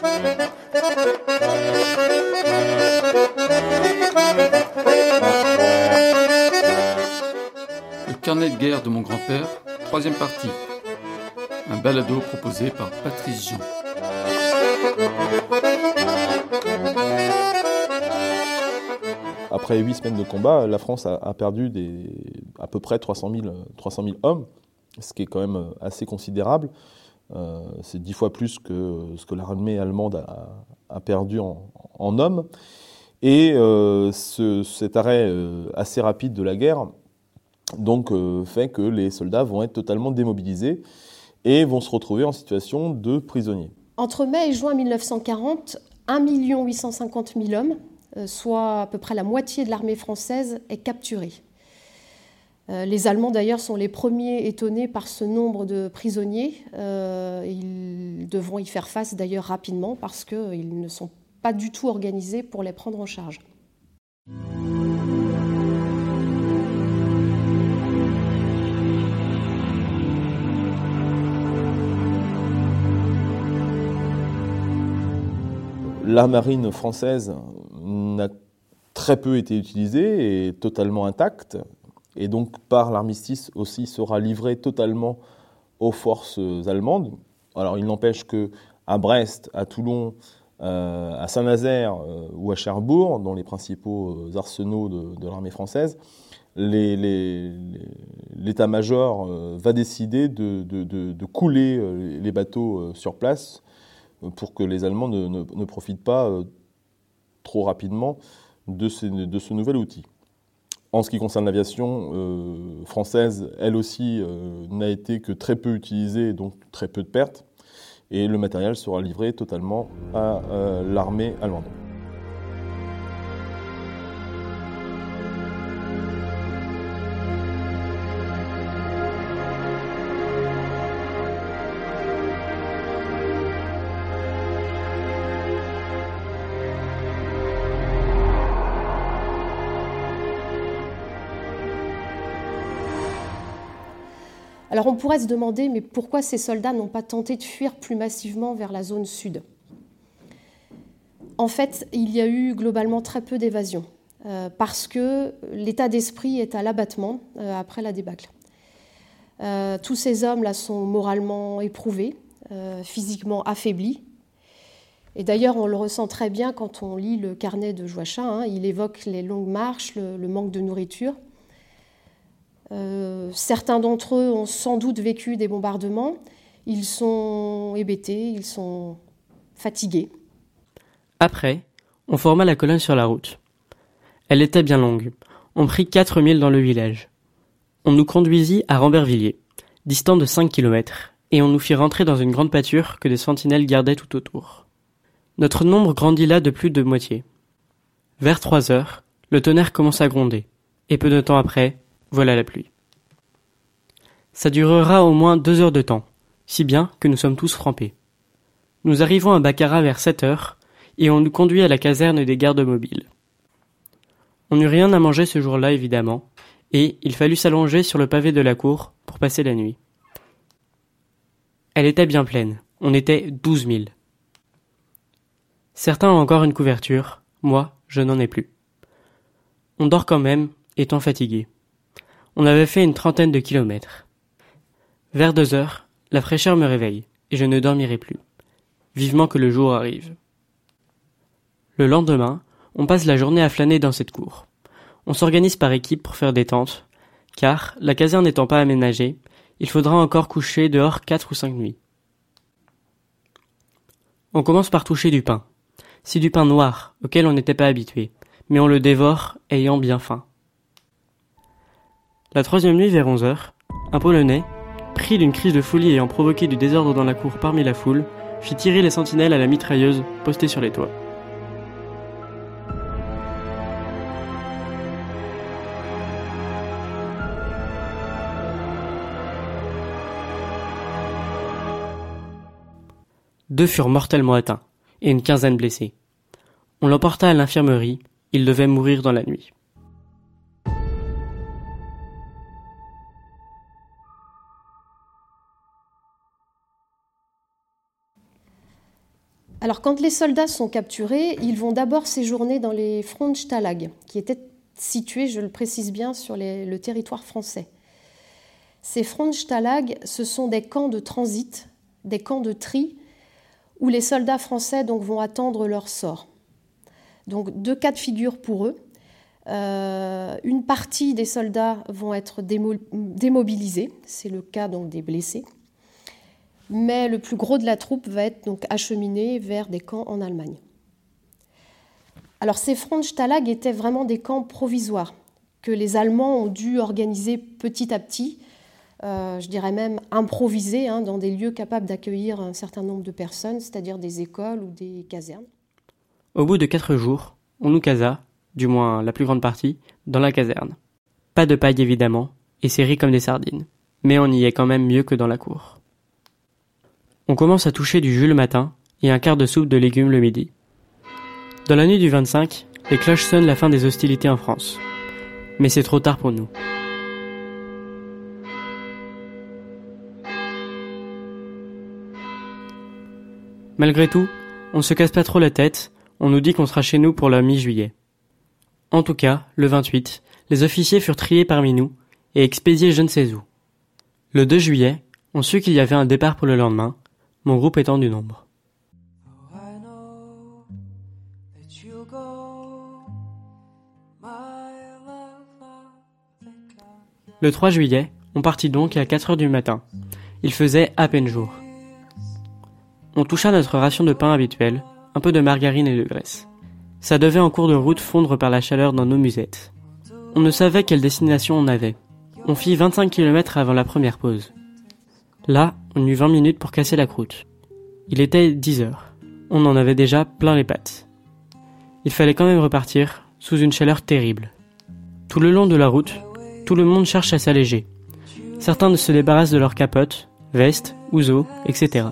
Le carnet de guerre de mon grand-père, troisième partie. Un balado proposé par Patrice Jean. Après huit semaines de combat, la France a, perdu des, à peu près 300 000, 300 000 hommes, ce qui est quand même assez considérable. Euh, c'est dix fois plus que ce que l'armée allemande a, perdu en, hommes. Et euh, ce, cet arrêt euh, assez rapide de la guerre donc, fait que les soldats vont être totalement démobilisés et vont se retrouver en situation de prisonniers. Entre mai et juin 1940, 1 850 000 hommes, soit à peu près la moitié de l'armée française, est capturée. Euh, les Allemands d'ailleurs sont les premiers étonnés par ce nombre de prisonniers. Euh, ils devront y faire face d'ailleurs rapidement parce qu'ils ne sont pas du tout organisés pour les prendre en charge. La marine française n'a très peu été utilisée et totalement intacte, et donc par l'armistice aussi sera livrée totalement aux forces allemandes. Alors il n'empêche que à Brest, à Toulon, euh, à Saint-Nazaire euh, ou à Cherbourg, dans les principaux arsenaux de, l'armée française, l'état-major euh, va décider de, couler euh, les bateaux euh, sur place pour que les Allemands ne, profitent pas euh, trop rapidement de ce, nouvel outil. En ce qui concerne l'aviation euh, française, elle aussi euh, n'a été que très peu utilisée, donc très peu de pertes, et le matériel sera livré totalement à euh, l'armée allemande. Alors on pourrait se demander, mais pourquoi ces soldats n'ont pas tenté de fuir plus massivement vers la zone sud? En fait, il y a eu globalement très peu d'évasion, euh, parce que l'état d'esprit est à l'abattement euh, après la débâcle. Euh, tous ces hommes-là sont moralement éprouvés, physiquement affaiblis. Et d'ailleurs, on le ressent très bien quand on lit le carnet de Joachim. Hein, il évoque les longues marches, le manque de nourriture. Euh, certains d'entre eux ont sans doute vécu des bombardements. Ils sont hébétés, ils sont fatigués. Après, on forma la colonne sur la route. Elle était bien longue. On prit quatre milles dans le village. On nous conduisit à Rambervilliers, distant de 5 kilomètres, et on nous fit rentrer dans une grande pâture que des sentinelles gardaient tout autour. Notre nombre grandit là de plus de moitié. Vers trois heures, le tonnerre commence à gronder, et peu de temps après, voilà la pluie. Ça durera au moins deux heures de temps, si bien que nous sommes tous frappés. Nous arrivons à Baccarat vers sept heures, et on nous conduit à la caserne des gardes mobiles. On n'eut rien à manger ce jour-là, évidemment, et il fallut s'allonger sur le pavé de la cour pour passer la nuit. Elle était bien pleine, on était douze mille. Certains ont encore une couverture, moi, je n'en ai plus. On dort quand même, étant fatigué. On avait fait une trentaine de kilomètres. Vers deux heures, la fraîcheur me réveille, et je ne dormirai plus. Vivement que le jour arrive. Le lendemain, on passe la journée à flâner dans cette cour. On s'organise par équipe pour faire des tentes, car, la caserne n'étant pas aménagée, il faudra encore coucher dehors quatre ou cinq nuits. On commence par toucher du pain. C'est du pain noir, auquel on n'était pas habitué, mais on le dévore, ayant bien faim. La troisième nuit vers onze heures, un Polonais, pris d'une crise de folie ayant provoqué du désordre dans la cour parmi la foule, fit tirer les sentinelles à la mitrailleuse postée sur les toits. Deux furent mortellement atteints, et une quinzaine blessés. On l'emporta à l'infirmerie, il devait mourir dans la nuit. Alors quand les soldats sont capturés, ils vont d'abord séjourner dans les Frontstalag, qui étaient situés, je le précise bien, sur le territoire français. Ces Frontstalag, ce sont des camps de transit, des camps de tri, où les soldats français vont attendre leur sort. Donc deux cas de figure pour eux. Euh, une partie des soldats vont être démobilisés, c'est le cas des blessés, mais le plus gros de la troupe va être donc acheminé vers des camps en Allemagne. Alors ces Frontstalag étaient vraiment des camps provisoires que les Allemands ont dû organiser petit à petit, euh, je dirais même improviser, hein, dans des lieux capables d'accueillir un certain nombre de personnes, c'est-à-dire des écoles ou des casernes. Au bout de quatre jours, on nous casa, du moins la plus grande partie, dans la caserne. Pas de paille évidemment, et serré comme des sardines, mais on y est quand même mieux que dans la cour. On commence à toucher du jus le matin et un quart de soupe de légumes le midi. Dans la nuit du 25, les cloches sonnent la fin des hostilités en France. Mais c'est trop tard pour nous. Malgré tout, on se casse pas trop la tête, on nous dit qu'on sera chez nous pour la mi-juillet. En tout cas, le 28, les officiers furent triés parmi nous et expédiés je ne sais où. Le 2 juillet, on sut qu'il y avait un départ pour le lendemain, mon groupe étant du nombre. Le 3 juillet, on partit donc à 4 heures du matin. Il faisait à peine jour. On toucha notre ration de pain habituelle, un peu de margarine et de graisse. Ça devait en cours de route fondre par la chaleur dans nos musettes. On ne savait quelle destination on avait. On fit 25 km avant la première pause. Là, on eut 20 minutes pour casser la croûte. Il était 10 heures. On en avait déjà plein les pattes. Il fallait quand même repartir, sous une chaleur terrible. Tout le long de la route, tout le monde cherche à s'alléger. Certains se débarrassent de leurs capotes, vestes, ouzo, etc.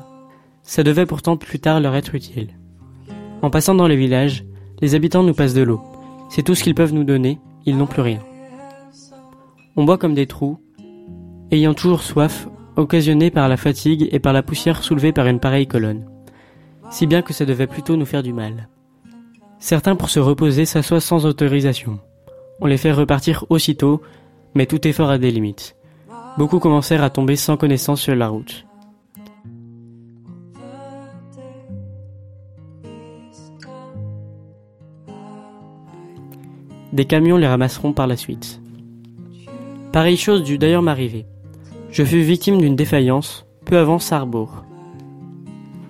Ça devait pourtant plus tard leur être utile. En passant dans les villages, les habitants nous passent de l'eau. C'est tout ce qu'ils peuvent nous donner, ils n'ont plus rien. On boit comme des trous, ayant toujours soif, occasionné par la fatigue et par la poussière soulevée par une pareille colonne. Si bien que ça devait plutôt nous faire du mal. Certains pour se reposer s'assoient sans autorisation. On les fait repartir aussitôt, mais tout effort a des limites. Beaucoup commencèrent à tomber sans connaissance sur la route. Des camions les ramasseront par la suite. Pareille chose dut d'ailleurs m'arriver. Je fus victime d'une défaillance peu avant Sarrebourg.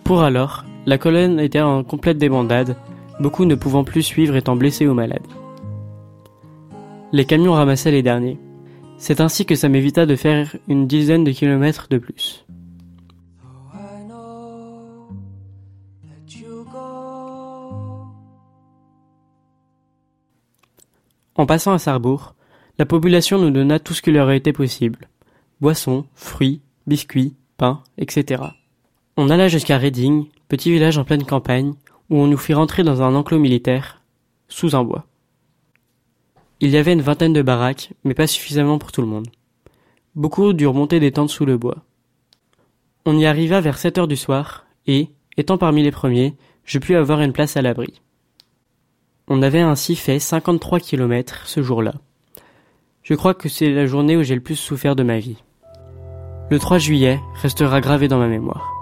Pour alors, la colonne était en complète débandade, beaucoup ne pouvant plus suivre étant blessés ou malades. Les camions ramassaient les derniers. C'est ainsi que ça m'évita de faire une dizaine de kilomètres de plus. En passant à Sarrebourg, la population nous donna tout ce qui leur était possible. Boissons, fruits, biscuits, pain, etc. On alla jusqu'à Reading, petit village en pleine campagne, où on nous fit rentrer dans un enclos militaire, sous un bois. Il y avait une vingtaine de baraques, mais pas suffisamment pour tout le monde. Beaucoup durent monter des tentes sous le bois. On y arriva vers sept heures du soir, et, étant parmi les premiers, je pus avoir une place à l'abri. On avait ainsi fait 53 kilomètres ce jour-là. Je crois que c'est la journée où j'ai le plus souffert de ma vie. Le 3 juillet restera gravé dans ma mémoire.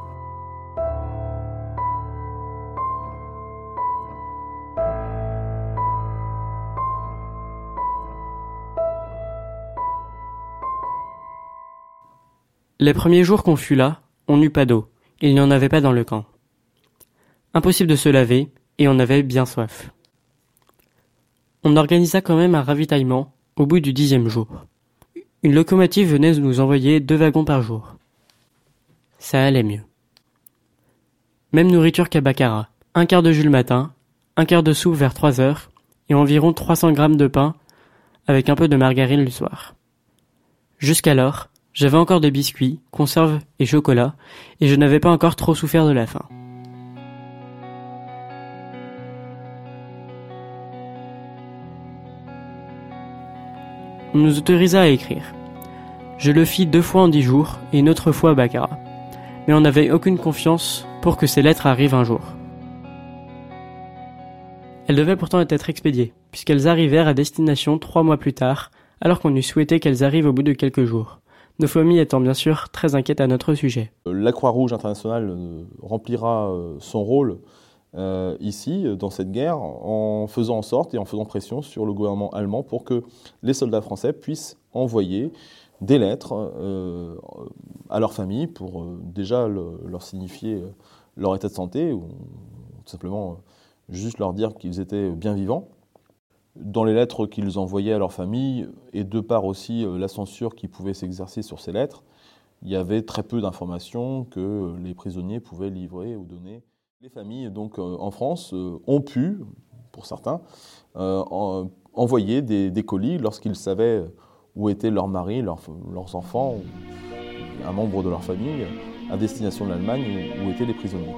Les premiers jours qu'on fut là, on n'eut pas d'eau. Il n'y en avait pas dans le camp. Impossible de se laver, et on avait bien soif. On organisa quand même un ravitaillement au bout du dixième jour. Une locomotive venait de nous envoyer deux wagons par jour. Ça allait mieux. Même nourriture qu'à Baccarat. Un quart de jus le matin, un quart de soupe vers trois heures, et environ 300 grammes de pain avec un peu de margarine le soir. Jusqu'alors, j'avais encore des biscuits, conserves et chocolat, et je n'avais pas encore trop souffert de la faim. On nous autorisa à écrire. Je le fis deux fois en dix jours et une autre fois à Baccarat. Mais on n'avait aucune confiance pour que ces lettres arrivent un jour. Elles devaient pourtant être expédiées, puisqu'elles arrivèrent à destination trois mois plus tard, alors qu'on eût souhaité qu'elles arrivent au bout de quelques jours. Nos familles étant bien sûr très inquiètes à notre sujet. La Croix-Rouge internationale remplira son rôle ici, dans cette guerre, en faisant en sorte et en faisant pression sur le gouvernement allemand pour que les soldats français puissent envoyer des lettres euh, à leur famille pour euh, déjà leur signifier euh, leur état de santé ou tout simplement juste leur dire qu'ils étaient bien vivants. Dans les lettres qu'ils envoyaient à leur famille, et de part aussi la censure qui pouvait s'exercer sur ces lettres, il y avait très peu d'informations que les prisonniers pouvaient livrer ou donner. Les familles, donc en France, ont pu, pour certains, envoyer des, colis lorsqu'ils savaient où étaient leurs maris, leurs, enfants, un membre de leur famille, à destination de l'Allemagne, où, étaient les prisonniers.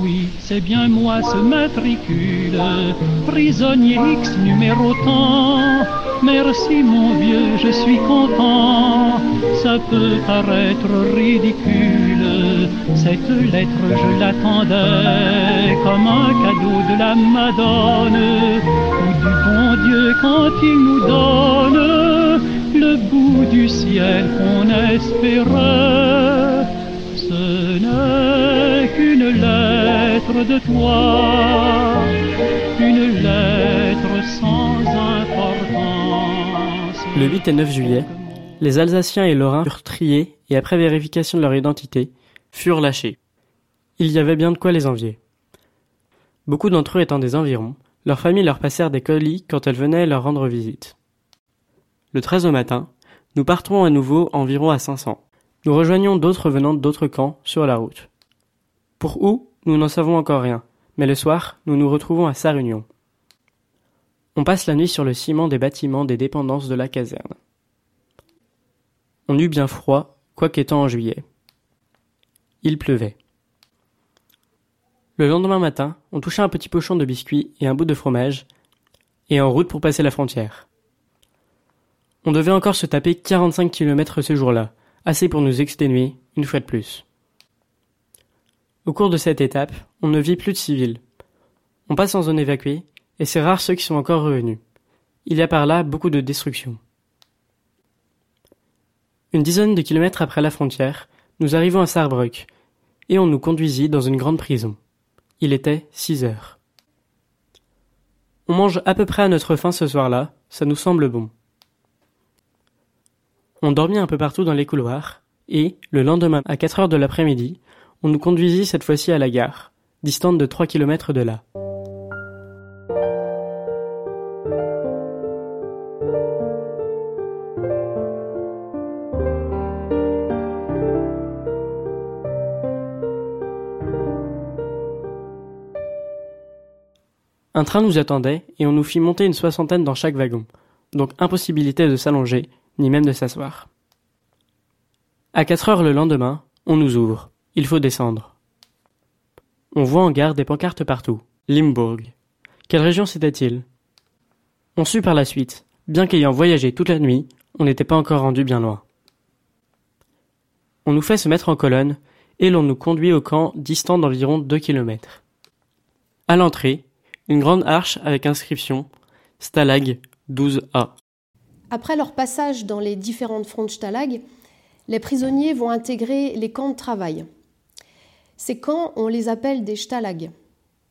Oui, c'est bien moi ce matricule, prisonnier X numéro tant. Merci mon vieux, je suis content. Ça peut paraître ridicule, cette lettre je l'attendais comme un cadeau de la Madone ou du bon Dieu quand il nous donne le bout du ciel qu'on espérait. Ce n'est qu'une lettre de toi, une lettre sans importance. Le 8 et 9 juillet, les Alsaciens et Lorrains furent triés et après vérification de leur identité, furent lâchés. Il y avait bien de quoi les envier. Beaucoup d'entre eux étant des environs, leurs familles leur passèrent des colis quand elles venaient leur rendre visite. Le 13 au matin, nous partons à nouveau environ à 500. Nous rejoignons d'autres venant d'autres camps sur la route. Pour où, nous n'en savons encore rien, mais le soir, nous nous retrouvons à Sarunion. On passe la nuit sur le ciment des bâtiments des dépendances de la caserne. On eut bien froid, quoiqu'étant en juillet. Il pleuvait. Le lendemain matin, on toucha un petit pochon de biscuits et un bout de fromage, et en route pour passer la frontière. On devait encore se taper 45 kilomètres ce jour-là, assez pour nous exténuer, une fois de plus. Au cours de cette étape, on ne vit plus de civils. On passe en zone évacuée, et c'est rare ceux qui sont encore revenus. Il y a par là beaucoup de destruction. Une dizaine de kilomètres après la frontière, nous arrivons à Saarbrück, et on nous conduisit dans une grande prison. Il était six heures. On mange à peu près à notre faim ce soir-là, ça nous semble bon. On dormit un peu partout dans les couloirs, et, le lendemain, à quatre heures de l'après-midi, on nous conduisit cette fois-ci à la gare, distante de trois kilomètres de là. Un train nous attendait et on nous fit monter une soixantaine dans chaque wagon, donc impossibilité de s'allonger ni même de s'asseoir. À quatre heures le lendemain, on nous ouvre. Il faut descendre. On voit en gare des pancartes partout. Limbourg. Quelle région c'était-il? On sut par la suite, bien qu'ayant voyagé toute la nuit, on n'était pas encore rendu bien loin. On nous fait se mettre en colonne et l'on nous conduit au camp distant d'environ deux kilomètres. À l'entrée, une grande arche avec inscription Stalag 12A. Après leur passage dans les différentes Frontstalag, les prisonniers vont intégrer les camps de travail. Ces camps, on les appelle des Stalag.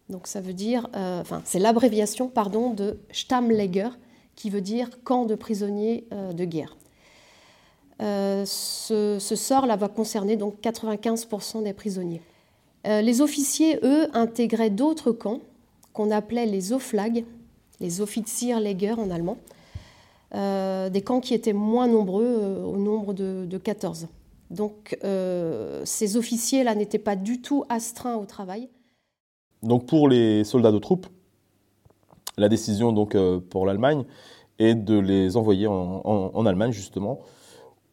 Donc ça veut dire, euh, enfin, c'est l'abréviation, pardon, de Stammlager, qui veut dire camp de prisonniers euh, de guerre. Euh, ce, sort-là va concerner donc 95% des prisonniers. les officiers, eux, intégraient d'autres camps qu'on appelait les Oflag, les Offizierlager en allemand, euh, des camps qui étaient moins nombreux, euh, au nombre de, 14. Donc euh, ces officiers-là n'étaient pas du tout astreints au travail. Donc pour les soldats de troupes, la décision donc pour l'Allemagne est de les envoyer en, Allemagne justement,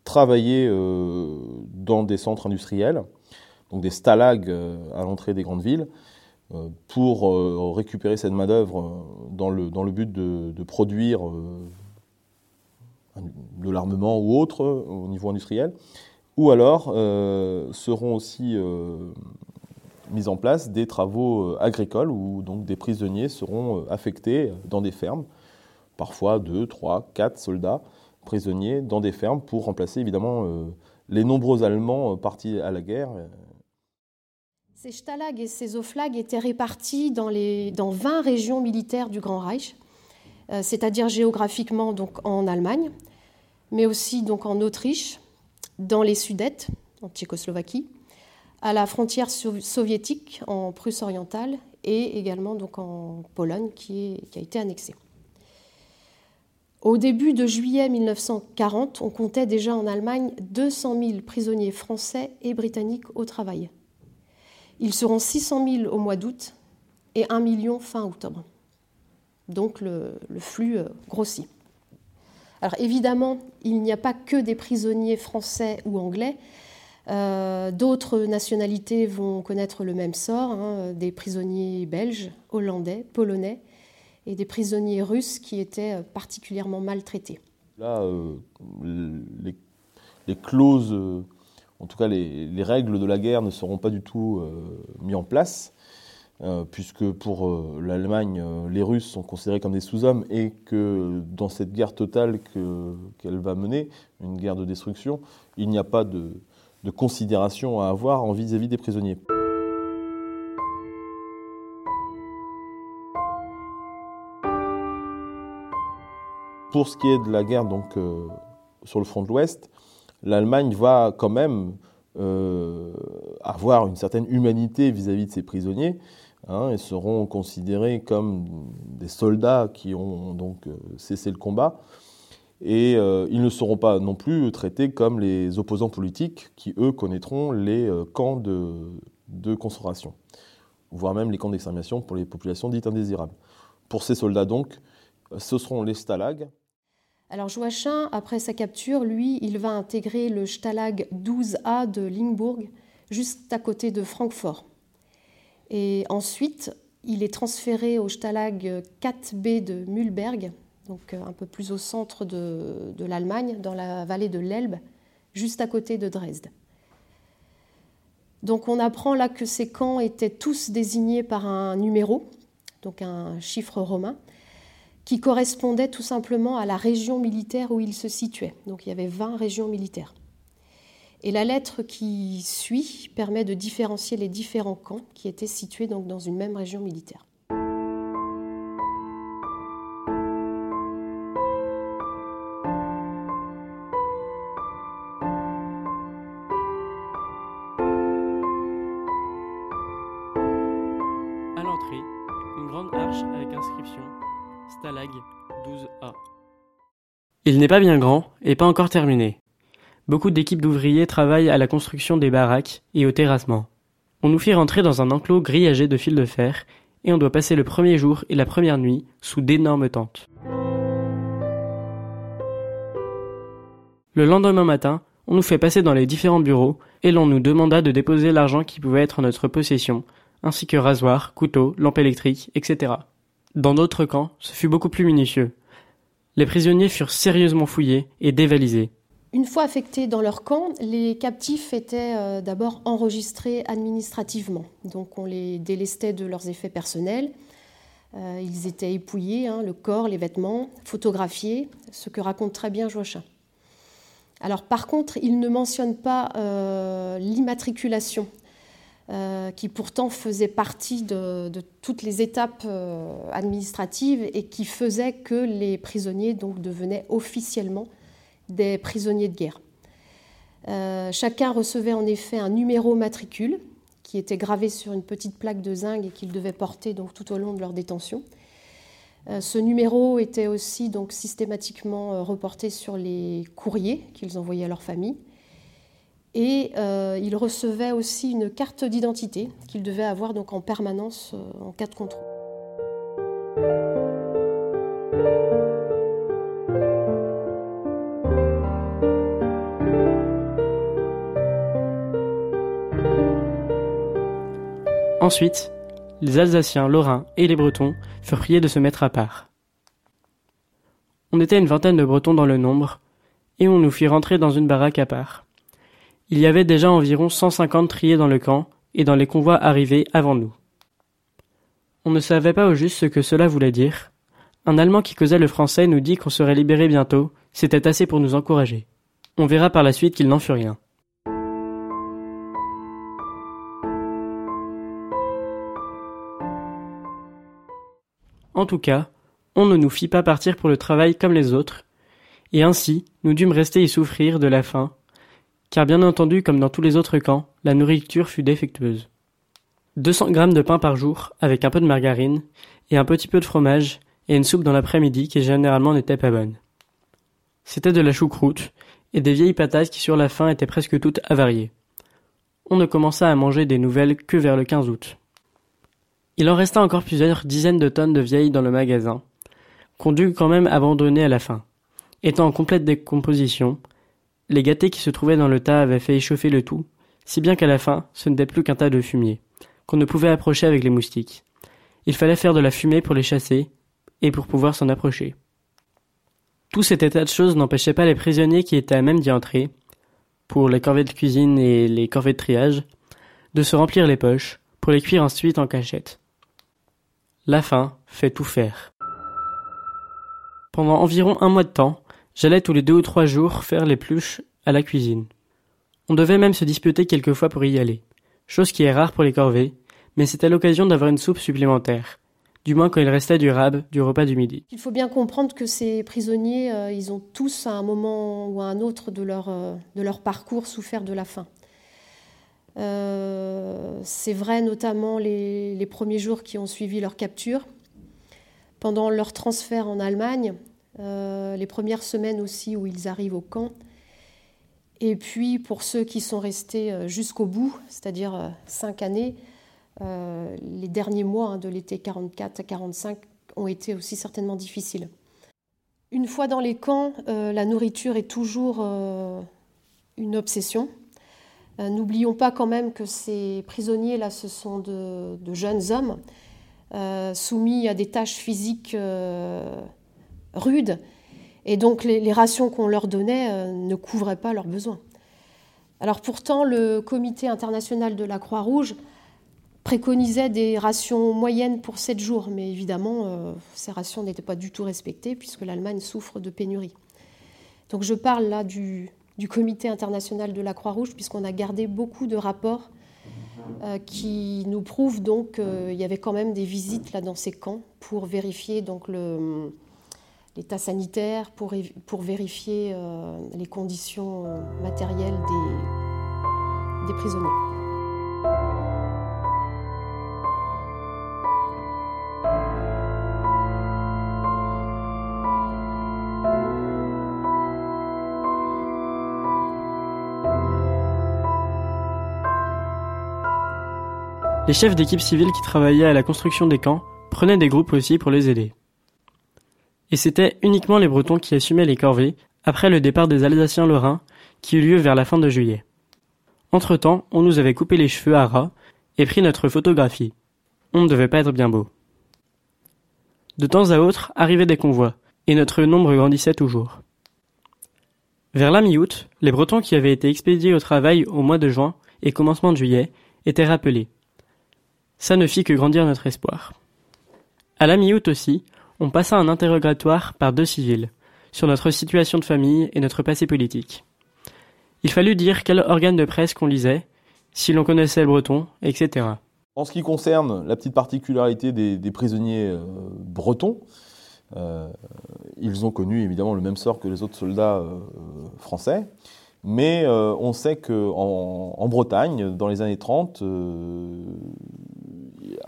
travailler dans des centres industriels, donc des stalags à l'entrée des grandes villes, pour récupérer cette main-d'œuvre dans le, dans le but de, produire de l'armement ou autre au niveau industriel, ou alors euh, seront aussi euh, mis en place des travaux agricoles où donc des prisonniers seront affectés dans des fermes, parfois deux, trois, quatre soldats prisonniers dans des fermes pour remplacer évidemment les nombreux Allemands partis à la guerre. Ces stalags et ces oflags étaient répartis dans, les, dans 20 régions militaires du Grand Reich, c'est-à-dire géographiquement donc en Allemagne, mais aussi donc en Autriche, dans les Sudètes, en Tchécoslovaquie, à la frontière soviétique en Prusse orientale et également donc en Pologne qui, qui a été annexée. Au début de juillet 1940, on comptait déjà en Allemagne 200 000 prisonniers français et britanniques au travail. Ils seront 600 000 au mois d'août et 1 million fin octobre. Donc le, flux euh, grossit. Alors évidemment, il n'y a pas que des prisonniers français ou anglais. Euh, d'autres nationalités vont connaître le même sort, hein, des prisonniers belges, hollandais, polonais et des prisonniers russes qui étaient particulièrement maltraités. Là, euh, les, clauses, euh, en tout cas les, règles de la guerre ne seront pas du tout mises en place. Euh, puisque pour euh, l'Allemagne, euh, les Russes sont considérés comme des sous-hommes et que dans cette guerre totale qu'elle va mener, une guerre de destruction, il n'y a pas de, considération à avoir en vis-à-vis des prisonniers. Pour ce qui est de la guerre donc, sur le front de l'Ouest, l'Allemagne va quand même avoir une certaine humanité vis à -vis de ses prisonniers, hein, et seront considérés comme des soldats qui ont donc euh, cessé le combat. Et euh, ils ne seront pas non plus traités comme les opposants politiques qui, eux, connaîtront les euh, camps de, de concentration, voire même les camps d'extermination pour les populations dites indésirables. Pour ces soldats, donc, ce seront les stalags. Alors Joachim, après sa capture, lui, il va intégrer le stalag 12A de Limbourg, juste à côté de Francfort. Et ensuite, il est transféré au Stalag 4B de Mühlberg, donc euh, un peu plus au centre de, l'Allemagne, dans la vallée de l'Elbe, juste à côté de Dresde. Donc on apprend là que ces camps étaient tous désignés par un numéro, donc un chiffre romain, qui correspondait tout simplement à la région militaire où ils se situaient. Donc il y avait 20 régions militaires. Et la lettre qui suit permet de différencier les différents camps qui étaient situés dans une même région militaire. Il n'est pas bien grand et pas encore terminé. Beaucoup d'équipes d'ouvriers travaillent à la construction des baraques et au terrassement. On nous fit rentrer dans un enclos grillagé de fils de fer et on doit passer le premier jour et la première nuit sous d'énormes tentes. Le lendemain matin, on nous fait passer dans les différents bureaux et l'on nous demanda de déposer l'argent qui pouvait être en notre possession, ainsi que rasoirs, couteaux, lampes électriques, etc. Dans d'autres camps, ce fut beaucoup plus minutieux. Les prisonniers furent sérieusement fouillés et dévalisés. Une fois affectés dans leur camp, les captifs étaient euh, d'abord enregistrés administrativement. Donc on les délestait de leurs effets personnels. Euh, ils étaient épouillés, hein, le corps, les vêtements, photographiés, ce que raconte très bien Joachim. Alors par contre, il ne mentionne pas euh, l'immatriculation, qui pourtant faisait partie de, toutes les étapes administratives et qui faisait que les prisonniers devenaient officiellement des prisonniers de guerre. Euh, chacun recevait en effet un numéro matricule qui était gravé sur une petite plaque de zinc et qu'ils devaient porter tout au long de leur détention. Euh, ce numéro était aussi donc systématiquement euh, reporté sur les courriers qu'ils envoyaient à leur famille. Et ils recevaient aussi une carte d'identité qu'ils devaient avoir donc en permanence en cas de contrôle. Ensuite, les Alsaciens, Lorrains et les Bretons furent priés de se mettre à part. On était une vingtaine de Bretons dans le nombre, et on nous fit rentrer dans une baraque à part. Il y avait déjà environ 150 triés dans le camp, et dans les convois arrivés avant nous. On ne savait pas au juste ce que cela voulait dire. Un Allemand qui causait le français nous dit qu'on serait libéré bientôt, c'était assez pour nous encourager. On verra par la suite qu'il n'en fut rien. En tout cas, on ne nous fit pas partir pour le travail comme les autres, et ainsi nous dûmes rester y souffrir de la faim, car bien entendu, comme dans tous les autres camps, la nourriture fut défectueuse. 200 grammes de pain par jour, avec un peu de margarine, et un petit peu de fromage, et une soupe dans l'après-midi qui généralement n'était pas bonne. C'était de la choucroute, et des vieilles patates qui sur la fin étaient presque toutes avariées. On ne commença à manger des nouvelles que vers le 15 août. Il en resta encore plusieurs dizaines de tonnes de vieilles dans le magasin, qu'on dut quand même abandonner à la fin. Étant en complète décomposition, les gâtés qui se trouvaient dans le tas avaient fait échauffer le tout, si bien qu'à la fin, ce n'était plus qu'un tas de fumier, qu'on ne pouvait approcher avec les moustiques. Il fallait faire de la fumée pour les chasser, et pour pouvoir s'en approcher. Tout cet état de choses n'empêchait pas les prisonniers qui étaient à même d'y entrer, pour les corvées de cuisine et les corvées de triage, de se remplir les poches, pour les cuire ensuite en cachette. La faim fait tout faire. Pendant environ un mois de temps, j'allais tous les deux ou trois jours faire les pluches à la cuisine. On devait même se disputer quelquefois pour y aller, chose qui est rare pour les corvées, mais c'était l'occasion d'avoir une soupe supplémentaire, du moins quand il restait du rab du repas du midi. Il faut bien comprendre que ces prisonniers, euh, ils ont tous à un moment ou à un autre de leur, euh, de leur parcours souffert de la faim. Euh, c'est vrai notamment les, premiers jours qui ont suivi leur capture. Pendant leur transfert en Allemagne, euh, les premières semaines aussi où ils arrivent au camp. Et puis pour ceux qui sont restés euh, jusqu'au bout, c'est-à-dire cinq années, les derniers mois hein, de l'été 44 à 45 ont été aussi certainement difficiles. Une fois dans les camps, la nourriture est toujours une obsession. Euh, n'oublions pas quand même que ces prisonniers-là, ce sont de, jeunes hommes euh, soumis à des tâches physiques euh, rudes. Et donc les, rations qu'on leur donnait ne couvraient pas leurs besoins. Alors pourtant, le Comité international de la Croix-Rouge préconisait des rations moyennes pour 7 jours, mais évidemment, ces rations n'étaient pas du tout respectées puisque l'Allemagne souffre de pénurie. Donc je parle là du, Comité international de la Croix-Rouge, puisqu'on a gardé beaucoup de rapports euh, qui nous prouvent donc qu'il y avait quand même des visites là dans ces camps pour vérifier donc l'état sanitaire, pour, pour vérifier euh, les conditions euh, matérielles des prisonniers. Les chefs d'équipe civile qui travaillaient à la construction des camps prenaient des groupes aussi pour les aider. Et c'était uniquement les Bretons qui assumaient les corvées après le départ des Alsaciens lorrains qui eut lieu vers la fin de juillet. Entre-temps, on nous avait coupé les cheveux à ras et pris notre photographie. On ne devait pas être bien beau. De temps à autre arrivaient des convois, et notre nombre grandissait toujours. Vers la mi-août, les Bretons qui avaient été expédiés au travail au mois de juin et commencement de juillet étaient rappelés, ça ne fit que grandir notre espoir. À la mi-août aussi, on passa un interrogatoire par deux civils, sur notre situation de famille et notre passé politique. Il fallut dire quel organe de presse qu'on lisait, si l'on connaissait le breton, etc. En ce qui concerne la petite particularité des, prisonniers euh, bretons, euh, ils ont connu évidemment le même sort que les autres soldats euh, français. Mais on sait qu'en en, Bretagne, dans les années 30,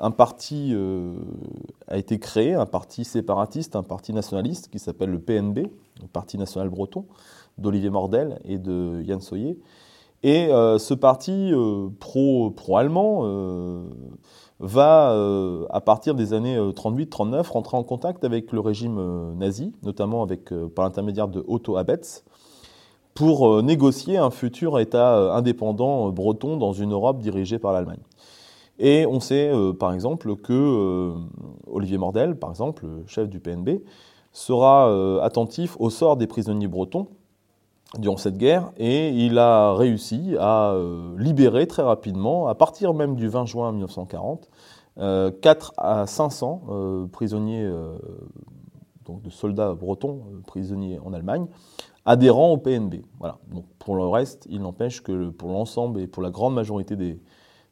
un parti euh, a été créé, un parti séparatiste, un parti nationaliste qui s'appelle le PNB, le Parti national breton, d'Olivier Mordel et de Yann Soyer. Et euh, ce parti euh, pro-allemand va, à partir des années 38-39, rentrer en contact avec le régime nazi, notamment par l'intermédiaire de Otto Abetz, pour négocier un futur État indépendant breton dans une Europe dirigée par l'Allemagne. Et on sait, euh, par exemple, que euh, Olivier Mordel, par exemple, chef du PNB, sera euh, attentif au sort des prisonniers bretons durant cette guerre et il a réussi à libérer très rapidement, à partir même du 20 juin 1940, 4 à 500 prisonniers, donc de soldats bretons prisonniers en Allemagne, adhérents au PNB. Voilà. Donc pour le reste, il n'empêche que pour l'ensemble et pour la grande majorité des,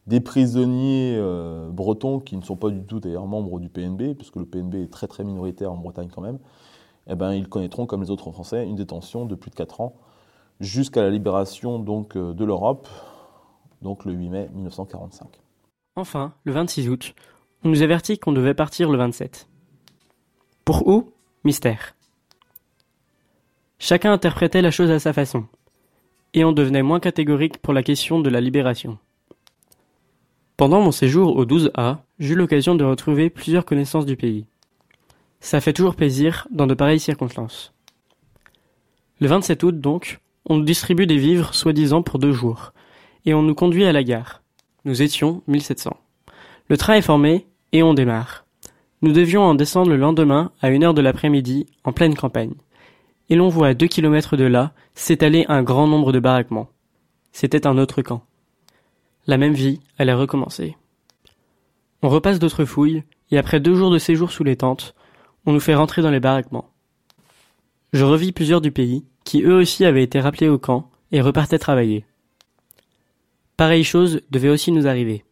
des prisonniers euh, bretons qui ne sont pas du tout d'ailleurs membres du PNB, puisque le PNB est très très minoritaire en Bretagne quand même, eh ben, ils connaîtront, comme les autres Français, une détention de plus de 4 ans jusqu'à la libération donc, euh, de l'Europe, donc le 8 mai 1945. Enfin, le 26 août, on nous avertit qu'on devait partir le 27. Pour où? Mystère. Chacun interprétait la chose à sa façon, et on devenait moins catégorique pour la question de la libération. Pendant mon séjour au 12A, j'eus l'occasion de retrouver plusieurs connaissances du pays. Ça fait toujours plaisir dans de pareilles circonstances. Le 27 août donc, on nous distribue des vivres soi-disant pour deux jours, et on nous conduit à la gare. Nous étions 1700. Le train est formé, et on démarre. Nous devions en descendre le lendemain à une heure de l'après-midi, en pleine campagne. Et l'on voit à deux kilomètres de là s'étaler un grand nombre de baraquements. C'était un autre camp. La même vie allait recommencer. On repasse d'autres fouilles, et après deux jours de séjour sous les tentes, on nous fait rentrer dans les baraquements. Je revis plusieurs du pays, qui eux aussi avaient été rappelés au camp et repartaient travailler. Pareille chose devait aussi nous arriver.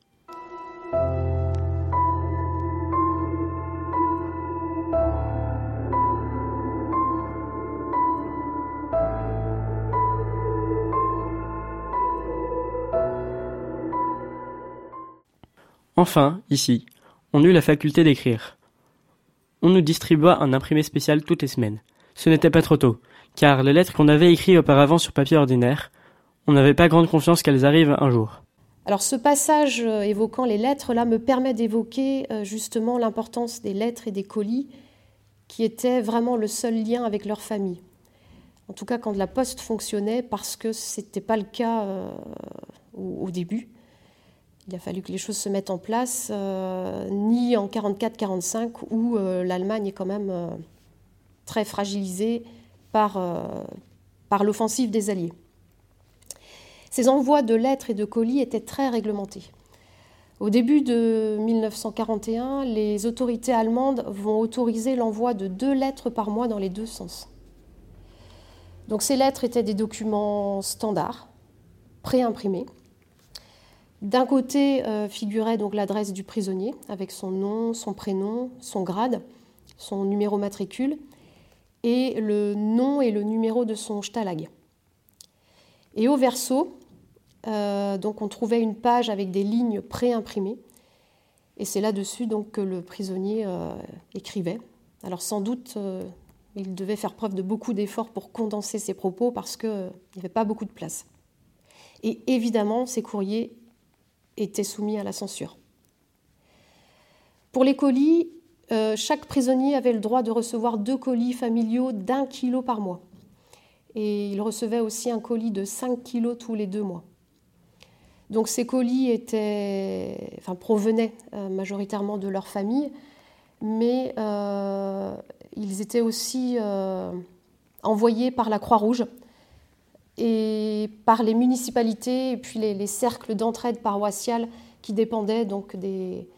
Enfin, ici, on eut la faculté d'écrire. On nous distribua un imprimé spécial toutes les semaines. Ce n'était pas trop tôt, car les lettres qu'on avait écrites auparavant sur papier ordinaire, on n'avait pas grande confiance qu'elles arrivent un jour. Alors ce passage euh, évoquant les lettres là me permet d'évoquer euh, justement l'importance des lettres et des colis qui étaient vraiment le seul lien avec leur famille. En tout cas quand la poste fonctionnait parce que ce n'était pas le cas euh, au, début. Il a fallu que les choses se mettent en place, euh, ni en 44-45 où euh, l'Allemagne est quand même euh, très fragilisée par, par l'offensive des Alliés. Ces envois de lettres et de colis étaient très réglementés. Au début de 1941, les autorités allemandes vont autoriser l'envoi de deux lettres par mois dans les deux sens. Donc ces lettres étaient des documents standards, préimprimés, d'un côté euh, figurait donc l'adresse du prisonnier avec son nom, son prénom, son grade, son numéro matricule et le nom et le numéro de son stalag. Et au verso, euh, donc on trouvait une page avec des lignes préimprimées et c'est là-dessus donc que le prisonnier euh, écrivait. Alors sans doute il devait faire preuve de beaucoup d'efforts pour condenser ses propos parce qu'il n'y avait pas beaucoup de place. Et évidemment, ces courriers étaient soumis à la censure. Pour les colis, euh, chaque prisonnier avait le droit de recevoir deux colis familiaux d'un kilo par mois. Et il recevait aussi un colis de 5 kilos tous les deux mois. Donc ces colis provenaient euh, majoritairement de leur famille, mais euh, ils étaient aussi envoyés par la Croix-Rouge et par les municipalités et puis les, cercles d'entraide paroissiale qui dépendaient donc des,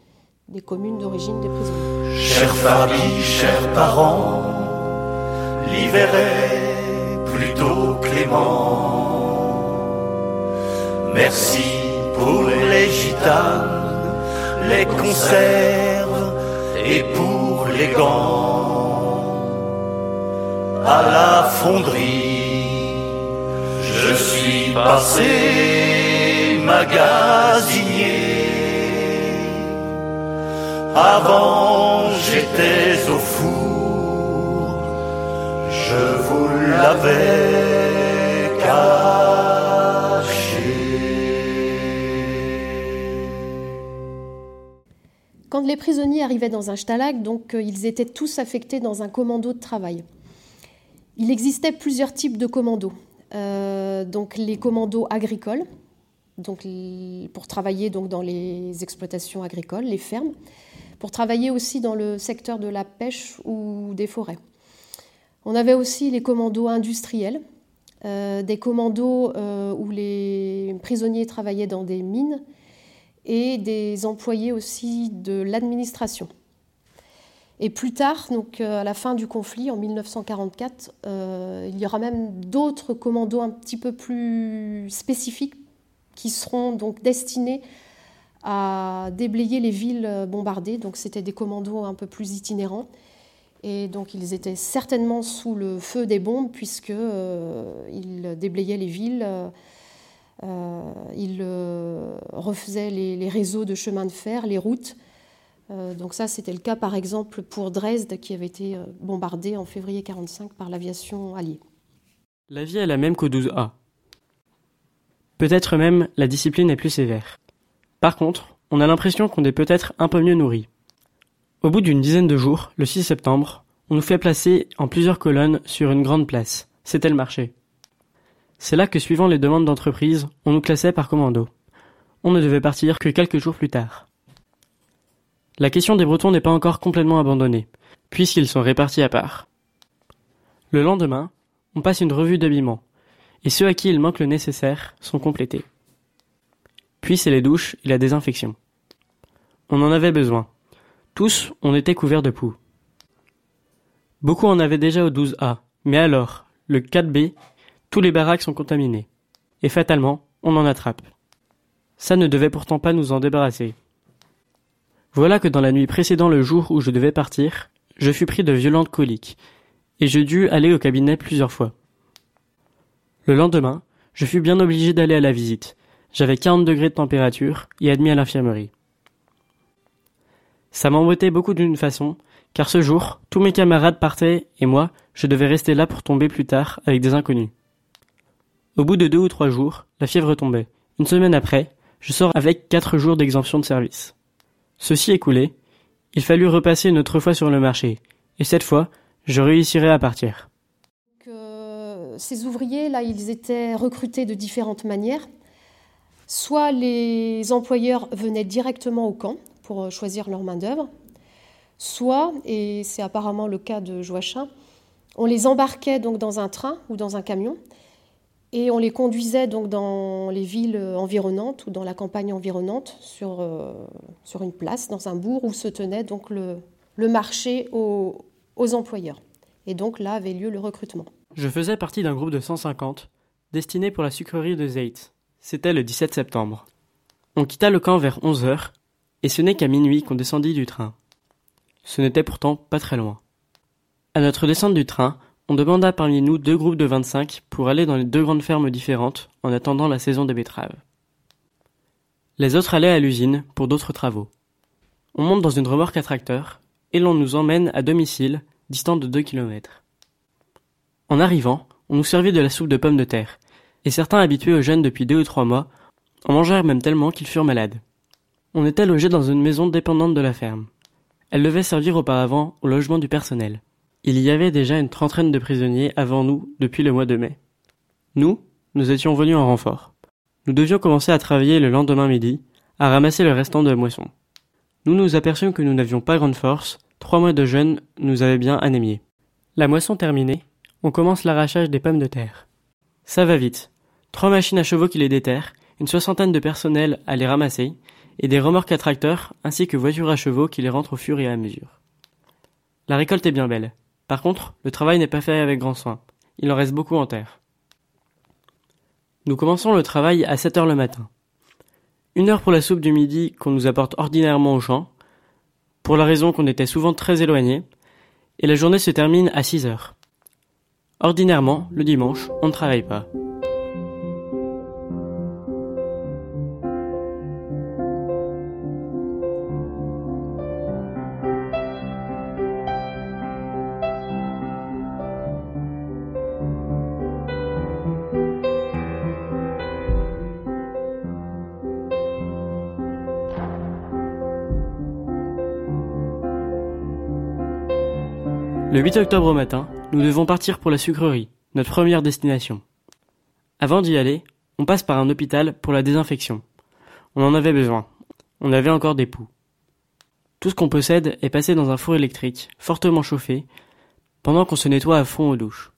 communes d'origine des prisonniers. Chère famille, chers parents, l'hiver est plutôt clément. Merci pour les gitanes, les conserves et pour les gants. À la fonderie passé magasinier. Avant j'étais au four, je vous l'avais caché. Quand les prisonniers arrivaient dans un stalag, donc euh, ils étaient tous affectés dans un commando de travail. Il existait plusieurs types de commandos. Euh, donc les commandos agricoles, pour travailler donc dans les exploitations agricoles, les fermes, pour travailler aussi dans le secteur de la pêche ou des forêts. On avait aussi les commandos industriels, des commandos où les prisonniers travaillaient dans des mines et des employés aussi de l'administration. Et plus tard, donc à la fin du conflit, en 1944, il y aura même d'autres commandos un petit peu plus spécifiques qui seront donc destinés à déblayer les villes bombardées. Donc c'était des commandos un peu plus itinérants. Et donc ils étaient certainement sous le feu des bombes puisqu'ils euh, déblayaient les villes, euh, ils euh, refaisaient les, réseaux de chemin de fer, les routes. Donc ça c'était le cas par exemple pour Dresde qui avait été bombardée en février 1945 par l'aviation alliée. La vie est la même qu'au 12A. Peut-être même la discipline est plus sévère. Par contre, on a l'impression qu'on est peut-être un peu mieux nourri. Au bout d'une dizaine de jours, le 6 septembre, on nous fait placer en plusieurs colonnes sur une grande place. C'était le marché. C'est là que, suivant les demandes d'entreprise, on nous classait par commando. On ne devait partir que quelques jours plus tard. La question des Bretons n'est pas encore complètement abandonnée, puisqu'ils sont répartis à part. Le lendemain, on passe une revue d'habillement, et ceux à qui il manque le nécessaire sont complétés. Puis c'est les douches et la désinfection. On en avait besoin. Tous, on était couverts de poux. Beaucoup en avaient déjà au 12A, mais alors, le 4B, tous les baraques sont contaminés. Et fatalement, on en attrape. Ça ne devait pourtant pas nous en débarrasser. Voilà que dans la nuit précédant le jour où je devais partir, je fus pris de violentes coliques, et je dus aller au cabinet plusieurs fois. Le lendemain, je fus bien obligé d'aller à la visite. J'avais 40 degrés de température et admis à l'infirmerie. Ça m'embêtait beaucoup d'une façon, car ce jour, tous mes camarades partaient et moi, je devais rester là pour tomber plus tard avec des inconnus. Au bout de deux ou trois jours, la fièvre tombait. Une semaine après, je sors avec quatre jours d'exemption de service. Ceci écoulé, il fallut repasser une autre fois sur le marché, et cette fois, je réussirai à partir. Euh, ces ouvriers, là, ils étaient recrutés de différentes manières. Soit les employeurs venaient directement au camp, pour euh, choisir leur main-d'œuvre. Soit, et c'est apparemment le cas de Joachim, on les embarquait donc dans un train ou dans un camion et on les conduisait donc dans les villes environnantes ou dans la campagne environnante sur, euh, sur une place, dans un bourg où se tenait donc le, le marché aux, aux employeurs. Et donc là avait lieu le recrutement. Je faisais partie d'un groupe de 150 destiné pour la sucrerie de Zeit. C'était le 17 septembre. On quitta le camp vers 11 heures et ce n'est qu'à minuit qu'on descendit du train. Ce n'était pourtant pas très loin. À notre descente du train, on demanda parmi nous deux groupes de 25 pour aller dans les deux grandes fermes différentes en attendant la saison des betteraves. Les autres allaient à l'usine pour d'autres travaux. On monte dans une remorque à tracteur et l'on nous emmène à domicile, distant de deux kilomètres. En arrivant, on nous servit de la soupe de pommes de terre, et certains habitués aux jeunes depuis deux ou trois mois en mangèrent même tellement qu'ils furent malades. On était logé dans une maison dépendante de la ferme. Elle devait servir auparavant au logement du personnel. Il y avait déjà une trentaine de prisonniers avant nous depuis le mois de mai. Nous, nous étions venus en renfort. Nous devions commencer à travailler le lendemain midi, à ramasser le restant de la moisson. Nous nous aperçûmes que nous n'avions pas grande force, trois mois de jeûne nous avaient bien anémiés. La moisson terminée, on commence l'arrachage des pommes de terre. Ça va vite. Trois machines à chevaux qui les déterrent, une soixantaine de personnels à les ramasser, et des remorques à tracteurs, ainsi que voitures à chevaux qui les rentrent au fur et à mesure. La récolte est bien belle. Par contre, le travail n'est pas fait avec grand soin. Il en reste beaucoup en terre. Nous commençons le travail à 7 heures le matin. Une heure pour la soupe du midi qu'on nous apporte ordinairement au champ, pour la raison qu'on était souvent très éloignés, et la journée se termine à 6 heures. Ordinairement, le dimanche, on ne travaille pas. Le 8 octobre au matin, nous devons partir pour la sucrerie, notre première destination. Avant d'y aller, on passe par un hôpital pour la désinfection. On en avait besoin. On avait encore des poux. Tout ce qu'on possède est passé dans un four électrique, fortement chauffé, pendant qu'on se nettoie à fond aux douches.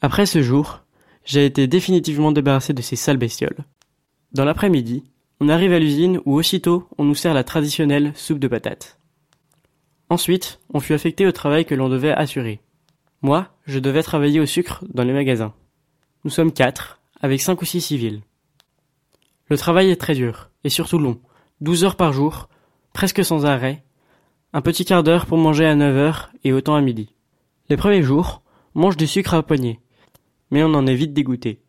Après ce jour, j'ai été définitivement débarrassé de ces sales bestioles. Dans l'après-midi, on arrive à l'usine où aussitôt on nous sert la traditionnelle soupe de patates. Ensuite, on fut affecté au travail que l'on devait assurer. Moi, je devais travailler au sucre dans les magasins. Nous sommes quatre, avec cinq ou six civils. Le travail est très dur, et surtout long. Douze heures par jour, presque sans arrêt, un petit quart d'heure pour manger à neuf heures et autant à midi. Les premiers jours, mange du sucre à poignée, mais on en est vite dégoûté.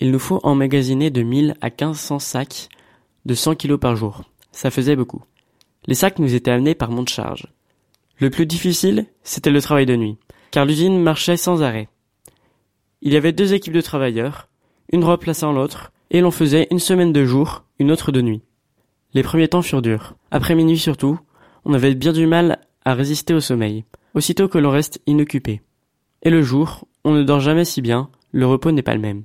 Il nous faut emmagasiner de 1000 à 1500 sacs de 100 kilos par jour. Ça faisait beaucoup. Les sacs nous étaient amenés par monte charge. Le plus difficile, c'était le travail de nuit, car l'usine marchait sans arrêt. Il y avait deux équipes de travailleurs, une remplaçant l'autre, et l'on faisait une semaine de jour, une autre de nuit. Les premiers temps furent durs. Après minuit surtout, on avait bien du mal à résister au sommeil, aussitôt que l'on reste inoccupé. Et le jour, on ne dort jamais si bien, le repos n'est pas le même.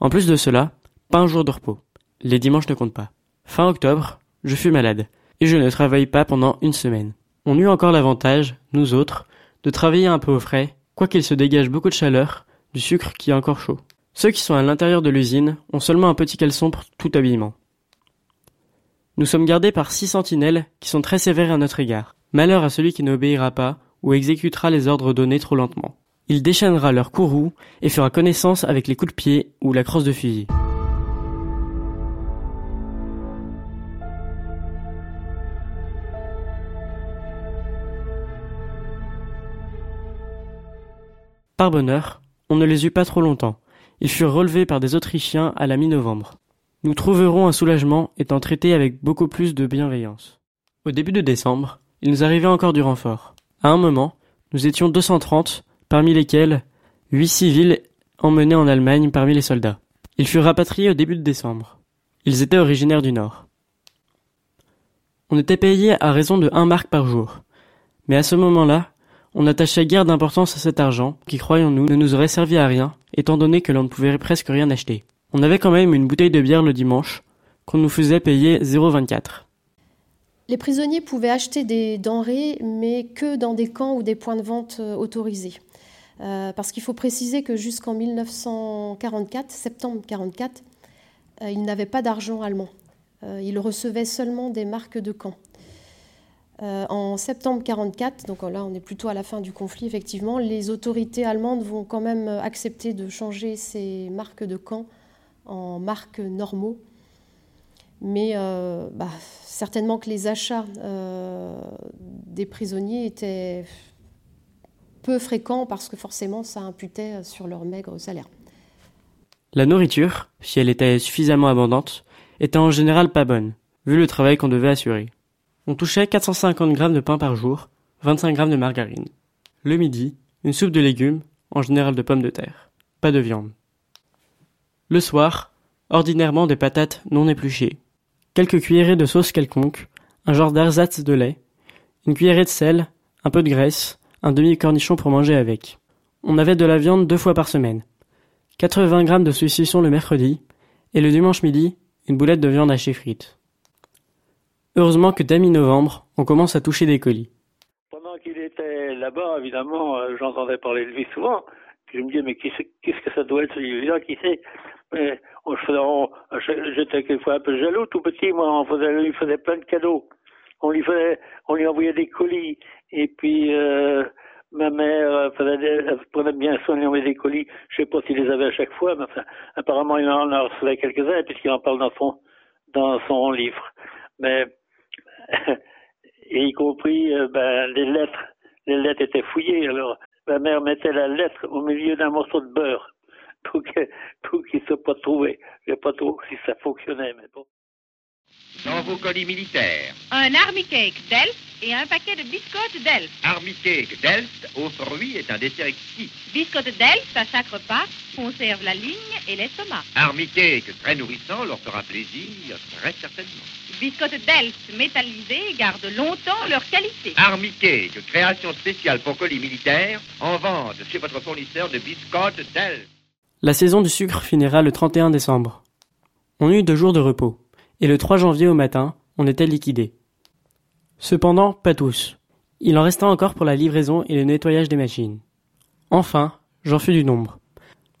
En plus de cela, pas un jour de repos. Les dimanches ne comptent pas. Fin octobre, je fus malade, et je ne travaille pas pendant une semaine. On eut encore l'avantage, nous autres, de travailler un peu au frais, quoiqu'il se dégage beaucoup de chaleur, du sucre qui est encore chaud. Ceux qui sont à l'intérieur de l'usine ont seulement un petit caleçon pour tout habillement. Nous sommes gardés par six sentinelles qui sont très sévères à notre égard. Malheur à celui qui n'obéira pas ou exécutera les ordres donnés trop lentement. Il déchaînera leur courroux et fera connaissance avec les coups de pied ou la crosse de fusil. Par bonheur, on ne les eut pas trop longtemps. Ils furent relevés par des Autrichiens à la mi-novembre. Nous trouverons un soulagement étant traités avec beaucoup plus de bienveillance. Au début de décembre, il nous arrivait encore du renfort. À un moment, nous étions 230, parmi lesquels 8 civils emmenés en Allemagne parmi les soldats. Ils furent rapatriés au début de décembre. Ils étaient originaires du Nord. On était payé à raison de 1 marque par jour. Mais à ce moment-là, on n'attachait guère d'importance à cet argent, qui, croyons-nous, ne nous aurait servi à rien, étant donné que l'on ne pouvait presque rien acheter. On avait quand même une bouteille de bière le dimanche, qu'on nous faisait payer 0,24. Les prisonniers pouvaient acheter des denrées, mais que dans des camps ou des points de vente euh, autorisés. Euh, parce qu'il faut préciser que jusqu'en 1944, septembre 1944, euh, ils n'avaient pas d'argent allemand. Ils recevaient seulement des marques de camp. Euh, en septembre 1944, donc là on est plutôt à la fin du conflit effectivement, les autorités allemandes vont quand même accepter de changer ces marques de camp en marques normaux. Mais euh, bah, certainement que les achats euh, des prisonniers étaient peu fréquents parce que forcément ça imputait sur leur maigre salaire. La nourriture, si elle était suffisamment abondante, était en général pas bonne, vu le travail qu'on devait assurer. On touchait 450 grammes de pain par jour, 25 grammes de margarine. Le midi, une soupe de légumes, en général de pommes de terre. Pas de viande. Le soir, ordinairement des patates non épluchées. Quelques cuillerées de sauce quelconque, un genre d'ersatz de lait, une cuillerée de sel, un peu de graisse, un demi-cornichon pour manger avec. On avait de la viande deux fois par semaine. 80 grammes de saucisson le mercredi, et le dimanche midi, une boulette de viande hachée frite. Heureusement que dès mi-novembre, on commence à toucher des colis. Pendant qu'il était là-bas, évidemment, euh, j'entendais parler de lui souvent. Puis je me disais, mais qu'est-ce que ça doit être celui-là Qui c'est? J'étais quelquefois un peu jaloux, tout petit. Moi, on, lui faisait plein de cadeaux. On lui, faisait, on lui envoyait des colis. Et puis, euh, ma mère euh, prenait bien soin lui envoyer des colis. Je sais pas s'il les avait à chaque fois, mais enfin, apparemment, il en recevait quelques-uns, puisqu'il en parle dans son, dans son livre. Mais et y compris euh, ben, les lettres. Les lettres étaient fouillées. Alors, ma mère mettait la lettre au milieu d'un morceau de beurre pour qu'il ne soit pas trouvé. Je ne sais pas trop si ça fonctionnait, mais bon. Dans vos colis militaires, Un Army Cake d'Elf et un paquet de biscottes d'Elf. Army Cake Delft aux fruits est un dessert exquis. Biscottes d'Elf, à chaque repas, conserve la ligne et l'estomac. Army Cake très nourrissant leur fera plaisir, très certainement. Biscottes d'Elf métallisées gardent longtemps leur qualité. Army Cake, création spéciale pour colis militaires, en vente chez votre fournisseur de biscottes Delft. La saison du sucre finira le 31 décembre. On eut deux jours de repos, et le 3 janvier au matin, on était liquidé. Cependant, pas tous. Il en resta encore pour la livraison et le nettoyage des machines. Enfin, j'en fus du nombre.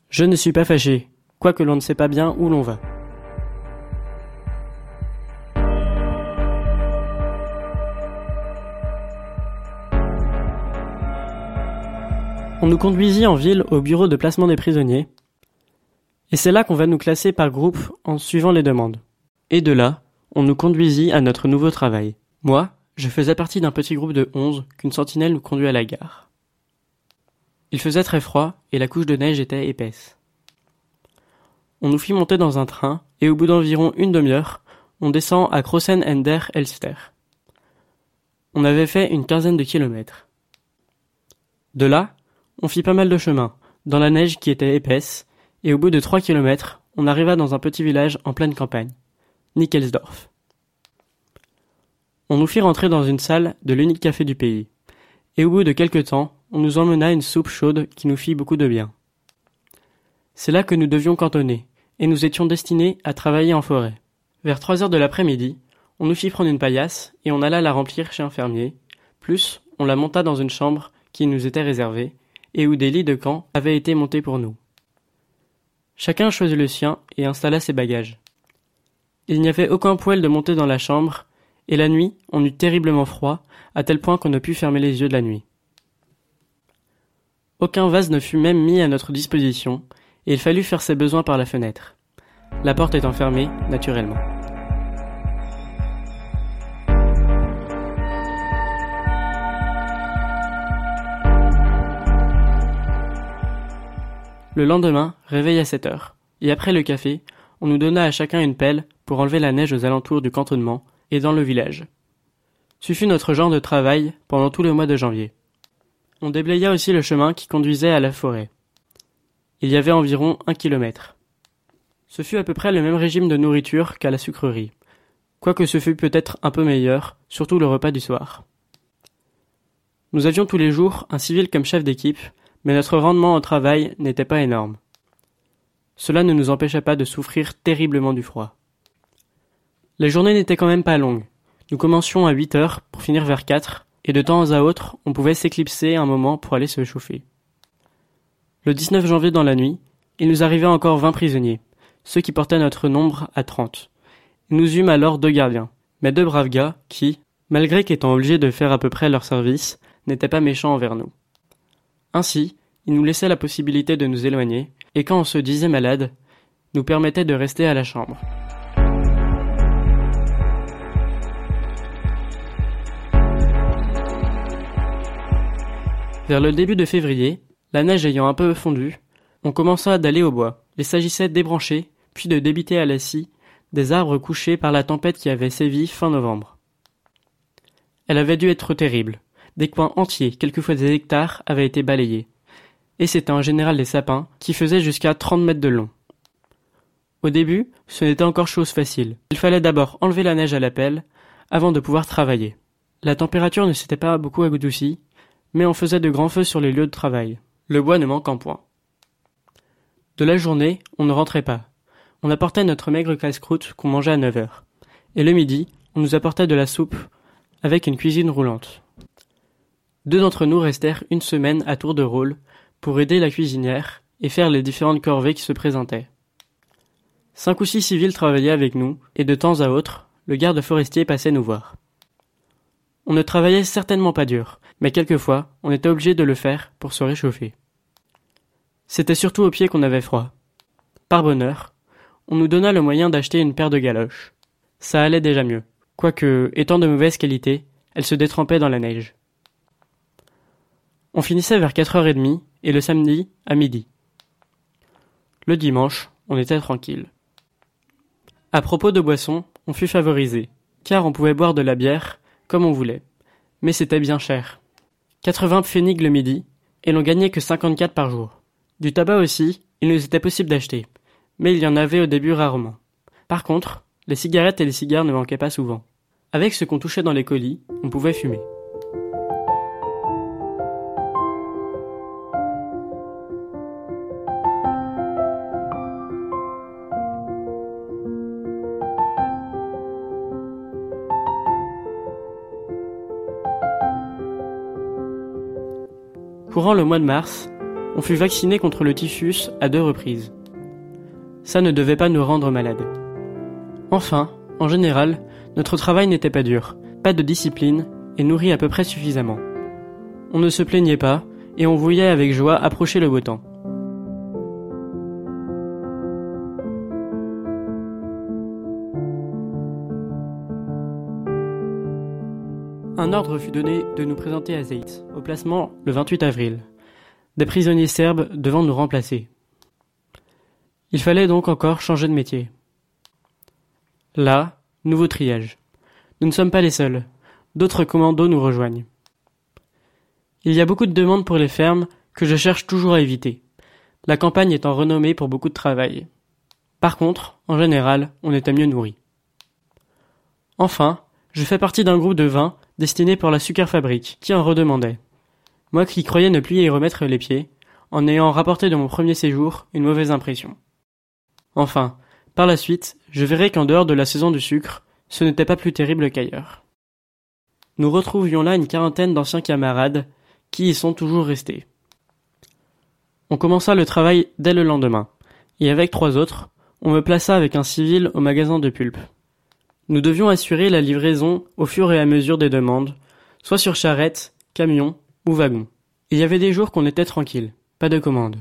Je ne suis pas fâché, quoique l'on ne sait pas bien où l'on va. On nous conduisit en ville au bureau de placement des prisonniers, et c'est là qu'on va nous classer par groupe en suivant les demandes. Et de là, on nous conduisit à notre nouveau travail. Moi, je faisais partie d'un petit groupe de onze qu'une sentinelle nous conduit à la gare. Il faisait très froid et la couche de neige était épaisse. On nous fit monter dans un train et au bout d'environ une demi-heure, on descend à Crossen Ender Elster. On avait fait une quinzaine de kilomètres. De là, on fit pas mal de chemin, dans la neige qui était épaisse, et au bout de trois kilomètres, on arriva dans un petit village en pleine campagne, Nickelsdorf. On nous fit rentrer dans une salle de l'unique café du pays, et au bout de quelque temps, on nous emmena une soupe chaude qui nous fit beaucoup de bien. C'est là que nous devions cantonner, et nous étions destinés à travailler en forêt. Vers trois heures de l'après-midi, on nous fit prendre une paillasse et on alla la remplir chez un fermier. Plus, on la monta dans une chambre qui nous était réservée et où des lits de camp avaient été montés pour nous. Chacun choisit le sien et installa ses bagages. Il n'y avait aucun poêle de monter dans la chambre, et la nuit, on eut terriblement froid, à tel point qu'on ne put fermer les yeux de la nuit. Aucun vase ne fut même mis à notre disposition, et il fallut faire ses besoins par la fenêtre, la porte étant fermée, naturellement. Le lendemain, réveil à 7 heures, et après le café, on nous donna à chacun une pelle pour enlever la neige aux alentours du cantonnement et dans le village. Ce fut notre genre de travail pendant tout le mois de janvier. On déblaya aussi le chemin qui conduisait à la forêt. Il y avait environ un kilomètre. Ce fut à peu près le même régime de nourriture qu'à la sucrerie, quoique ce fût peut-être un peu meilleur, surtout le repas du soir. Nous avions tous les jours un civil comme chef d'équipe, mais notre rendement au travail n'était pas énorme. Cela ne nous empêcha pas de souffrir terriblement du froid. Les journées n'étaient quand même pas longues. Nous commencions à huit heures pour finir vers quatre, et de temps à autre, on pouvait s'éclipser un moment pour aller se chauffer. Le 19 janvier dans la nuit, il nous arrivait encore vingt prisonniers, ceux qui portaient notre nombre à trente. Nous eûmes alors deux gardiens, mais deux braves gars qui, malgré qu'étant obligés de faire à peu près leur service, n'étaient pas méchants envers nous. Ainsi, ils nous laissaient la possibilité de nous éloigner, et quand on se disait malade, nous permettaient de rester à la chambre. Vers le début de février, la neige ayant un peu fondu, on commença d'aller au bois. Il s'agissait de débrancher, puis de débiter à la scie, des arbres couchés par la tempête qui avait sévi fin novembre. Elle avait dû être terrible. Des coins entiers, quelquefois des hectares, avaient été balayés. Et c'était en général des sapins qui faisaient jusqu'à trente mètres de long. Au début, ce n'était encore chose facile. Il fallait d'abord enlever la neige à la pelle avant de pouvoir travailler. La température ne s'était pas beaucoup adoucie, mais on faisait de grands feux sur les lieux de travail, le bois ne manquant point. De la journée, on ne rentrait pas. On apportait notre maigre casse-croûte qu'on mangeait à neuf heures. Et le midi, on nous apportait de la soupe, avec une cuisine roulante. Deux d'entre nous restèrent une semaine à tour de rôle pour aider la cuisinière et faire les différentes corvées qui se présentaient. Cinq ou six civils travaillaient avec nous, et de temps à autre, le garde forestier passait nous voir. On ne travaillait certainement pas dur, mais quelquefois on était obligé de le faire pour se réchauffer. C'était surtout aux pieds qu'on avait froid. Par bonheur, on nous donna le moyen d'acheter une paire de galoches. Ça allait déjà mieux, quoique, étant de mauvaise qualité, elles se détrempaient dans la neige. On finissait vers quatre heures et demie, et le samedi, à midi. Le dimanche, on était tranquille. À propos de boissons, on fut favorisé, car on pouvait boire de la bière comme on voulait. Mais c'était bien cher. 80 pfennig le midi, et l'on gagnait que 54 par jour. Du tabac aussi, il nous était possible d'acheter, mais il y en avait au début rarement. Par contre, les cigarettes et les cigares ne manquaient pas souvent. Avec ce qu'on touchait dans les colis, on pouvait fumer. Courant le mois de mars, on fut vacciné contre le typhus à deux reprises. Ça ne devait pas nous rendre malades. Enfin, en général, notre travail n'était pas dur, pas de discipline et nourri à peu près suffisamment. On ne se plaignait pas et on voyait avec joie approcher le beau temps. ordre fut donné de nous présenter à Zeitz, au placement le 28 avril. Des prisonniers serbes devant nous remplacer. Il fallait donc encore changer de métier. Là, nouveau triage. Nous ne sommes pas les seuls. D'autres commandos nous rejoignent. Il y a beaucoup de demandes pour les fermes que je cherche toujours à éviter, la campagne étant renommée pour beaucoup de travail. Par contre, en général, on était mieux nourri. Enfin, je fais partie d'un groupe de 20 Destiné pour la sucre-fabrique, qui en redemandait. Moi qui croyais ne plus y remettre les pieds, en ayant rapporté de mon premier séjour une mauvaise impression. Enfin, par la suite, je verrai qu'en dehors de la saison du sucre, ce n'était pas plus terrible qu'ailleurs. Nous retrouvions là une quarantaine d'anciens camarades qui y sont toujours restés. On commença le travail dès le lendemain, et avec trois autres, on me plaça avec un civil au magasin de pulpe. Nous devions assurer la livraison au fur et à mesure des demandes, soit sur charrette, camion ou wagon. Il y avait des jours qu'on était tranquille, pas de commandes.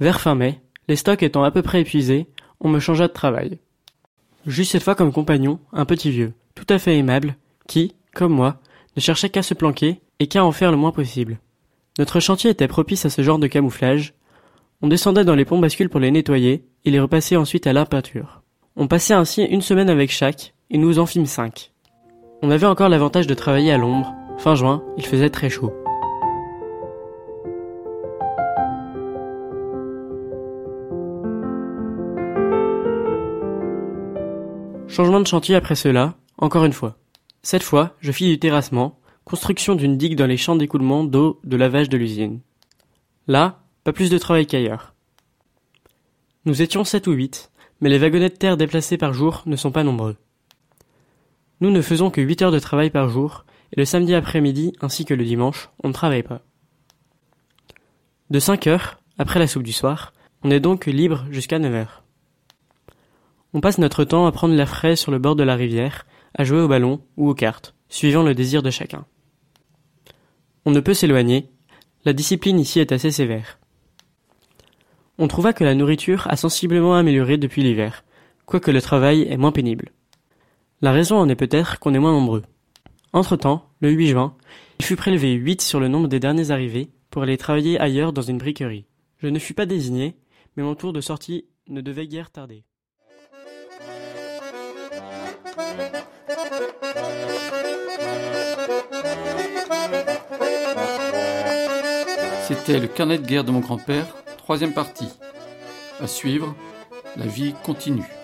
Vers fin mai, les stocks étant à peu près épuisés, on me changea de travail. J'eus cette fois comme compagnon un petit vieux, tout à fait aimable, qui, comme moi, ne cherchait qu'à se planquer et qu'à en faire le moins possible. Notre chantier était propice à ce genre de camouflage. On descendait dans les ponts bascules pour les nettoyer et les repasser ensuite à la peinture. On passait ainsi une semaine avec chaque et nous en fîmes cinq. On avait encore l'avantage de travailler à l'ombre. Fin juin, il faisait très chaud. Changement de chantier après cela, encore une fois. Cette fois, je fis du terrassement, construction d'une digue dans les champs d'écoulement d'eau de lavage de l'usine. Là, pas plus de travail qu'ailleurs. Nous étions sept ou huit, mais les wagonnets de terre déplacés par jour ne sont pas nombreux. Nous ne faisons que huit heures de travail par jour, et le samedi après-midi ainsi que le dimanche, on ne travaille pas. De cinq heures, après la soupe du soir, on est donc libre jusqu'à neuf heures. On passe notre temps à prendre l'air frais sur le bord de la rivière, à jouer au ballon ou aux cartes, suivant le désir de chacun. On ne peut s'éloigner, la discipline ici est assez sévère. On trouva que la nourriture a sensiblement amélioré depuis l'hiver, quoique le travail est moins pénible. La raison en est peut-être qu'on est moins nombreux. Entre-temps, le 8 juin, il fut prélevé 8 sur le nombre des derniers arrivés pour aller travailler ailleurs dans une briquerie. Je ne fus pas désigné, mais mon tour de sortie ne devait guère tarder. C'était le carnet de guerre de mon grand-père, troisième partie. À suivre, la vie continue.